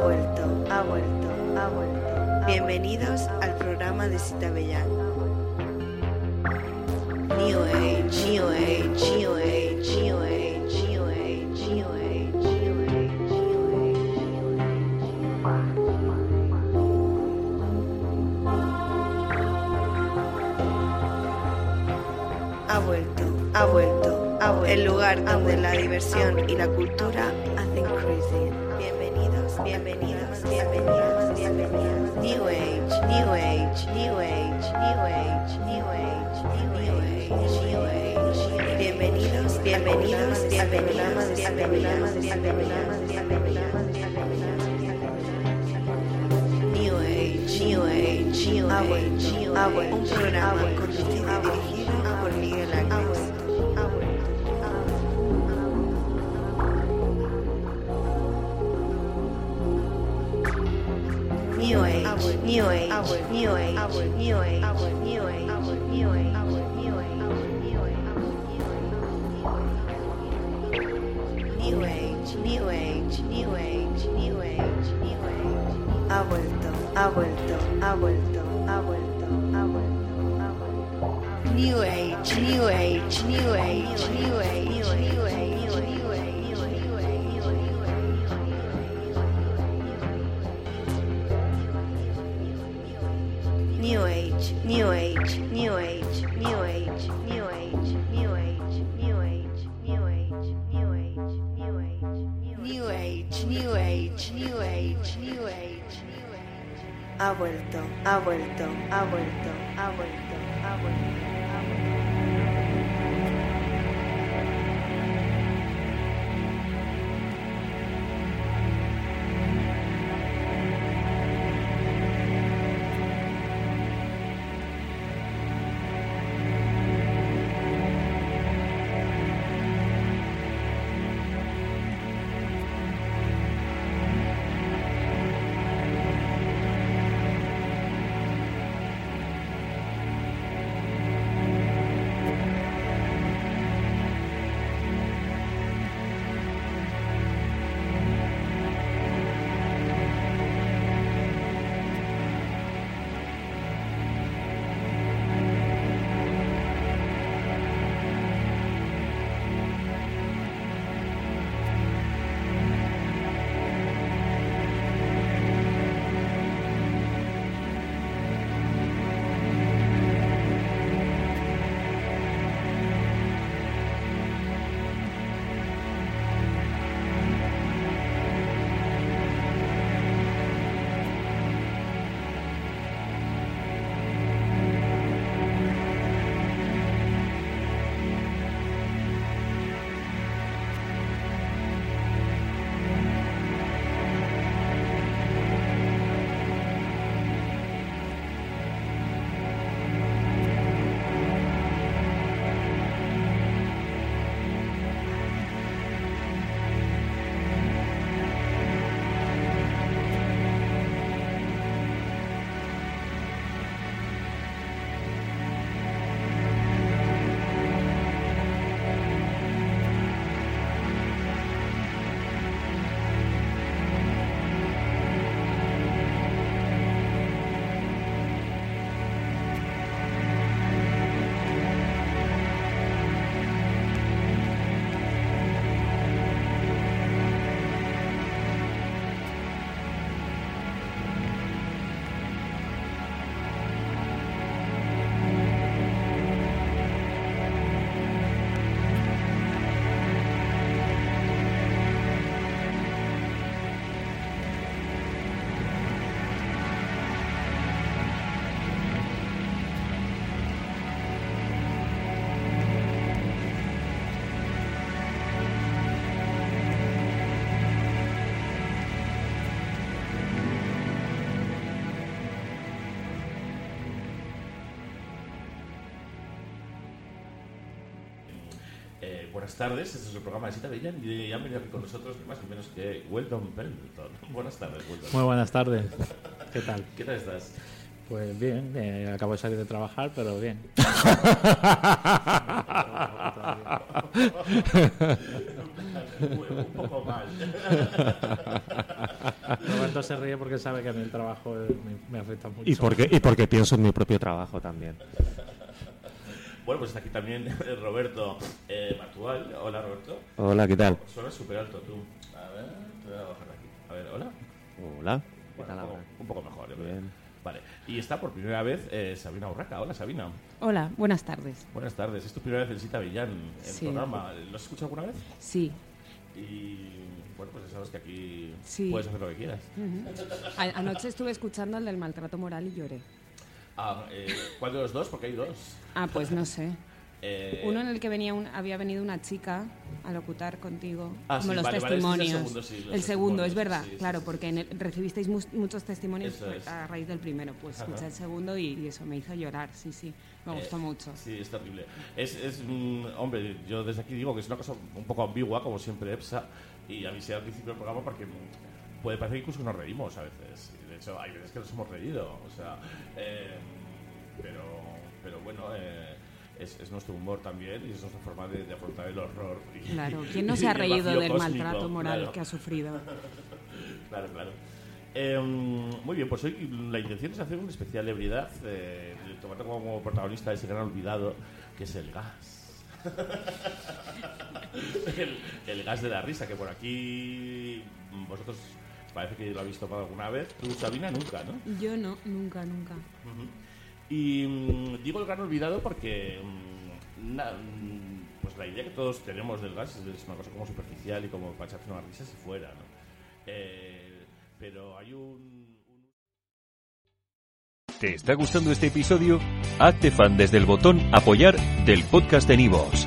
ha vuelto, ha vuelto, ha vuelto. Bienvenidos al programa de Cita Bellán. New Age, New Age, New Age, New Age, New Age, New Age, New Age, Ha vuelto, ha vuelto, ha vuelto. El lugar donde la diversión y la cultura hacen crazy. New Age, New Age, New Age, un programa conducido y dirigido new age, new age, new age, new age, new age, new age. New Age, New Age, New Age, New Age, New Age. Ha vuelto, ha vuelto, ha vuelto, ha vuelto, ha vuelto, ha vuelto. New Age, New Age, New Age, New Age, New Age, New Age. Ha vuelto, ha vuelto, ha vuelto, ha vuelto, ha vuelto, Eh, buenas tardes, este es el programa de Cita Villan y han venido aquí con nosotros ni más ni menos que Weldon Pendleton. Buenas tardes, Weldon. Muy buenas tardes. ¿Qué tal? ¿Qué tal estás? Pues bien, eh, acabo de salir de trabajar, pero bien. un poco mal. Roberto se ríe porque sabe que a mí el trabajo me, me afecta mucho. Y porque, y porque pienso en mi propio trabajo también. Bueno, pues está aquí también Roberto eh, Matual. Hola, Roberto. Hola, ¿qué tal? Suena súper alto tú. A ver, te voy a bajar de aquí. A ver, hola. Hola. ¿Qué Bueno, tal un, poco, ahora? un poco mejor, yo creo. Vale. Y está por primera vez eh, Sabina Urraca. Hola, Sabina. Hola, buenas tardes. Buenas tardes. Es tu primera vez en Cita Villán, en Sí. programa. ¿Lo has escuchado alguna vez? Sí. Y bueno, pues ya sabes que aquí Sí. puedes hacer lo que quieras. Anoche estuve escuchando el del maltrato moral y lloré. Ah, eh, ¿Cuál de los dos? Porque hay dos. Ah, pues no sé. Eh, Uno en el que venía un- había venido una chica a locutar contigo, Ah, como sí, los vale, vale, ese es el testimonios. segundo, sí, los el segundo, es testimonios, verdad, sí, claro, porque en el- recibisteis mu- muchos testimonios es. a raíz del primero. Pues Ajá. escuché el segundo y, y eso me hizo llorar, sí, sí. Me Eh, gustó mucho. Sí, es terrible. Es, es mm, hombre, yo desde aquí digo que es una cosa un poco ambigua, como siempre EPSA, y avisé al principio del programa porque puede parecer que incluso nos reímos a veces. Y de hecho, hay veces que nos hemos reído, o sea, eh, pero, pero bueno, eh, es, es nuestro humor también y es nuestra forma de, de afrontar el horror. y- Claro, ¿quién no se ha reído del cósmico, maltrato moral claro. que ha sufrido? Claro, claro. Eh, muy bien, pues hoy la intención es hacer una especial ebriedad, eh, tomando como protagonista ese gran olvidado, que es el gas. el, el gas de la risa, que por aquí vosotros parece que lo habéis tomado alguna vez. Tú, Sabina, nunca, ¿no? Yo no, nunca, nunca. Y mm, digo el gran olvidado porque mm, na- mm, pues la idea que todos tenemos del gas es una cosa como superficial y como para echarse unas risas y fuera, ¿no? Eh, pero hay un... un- ¿Te está gustando este episodio? Hazte fan desde el botón Apoyar del podcast de Nivos.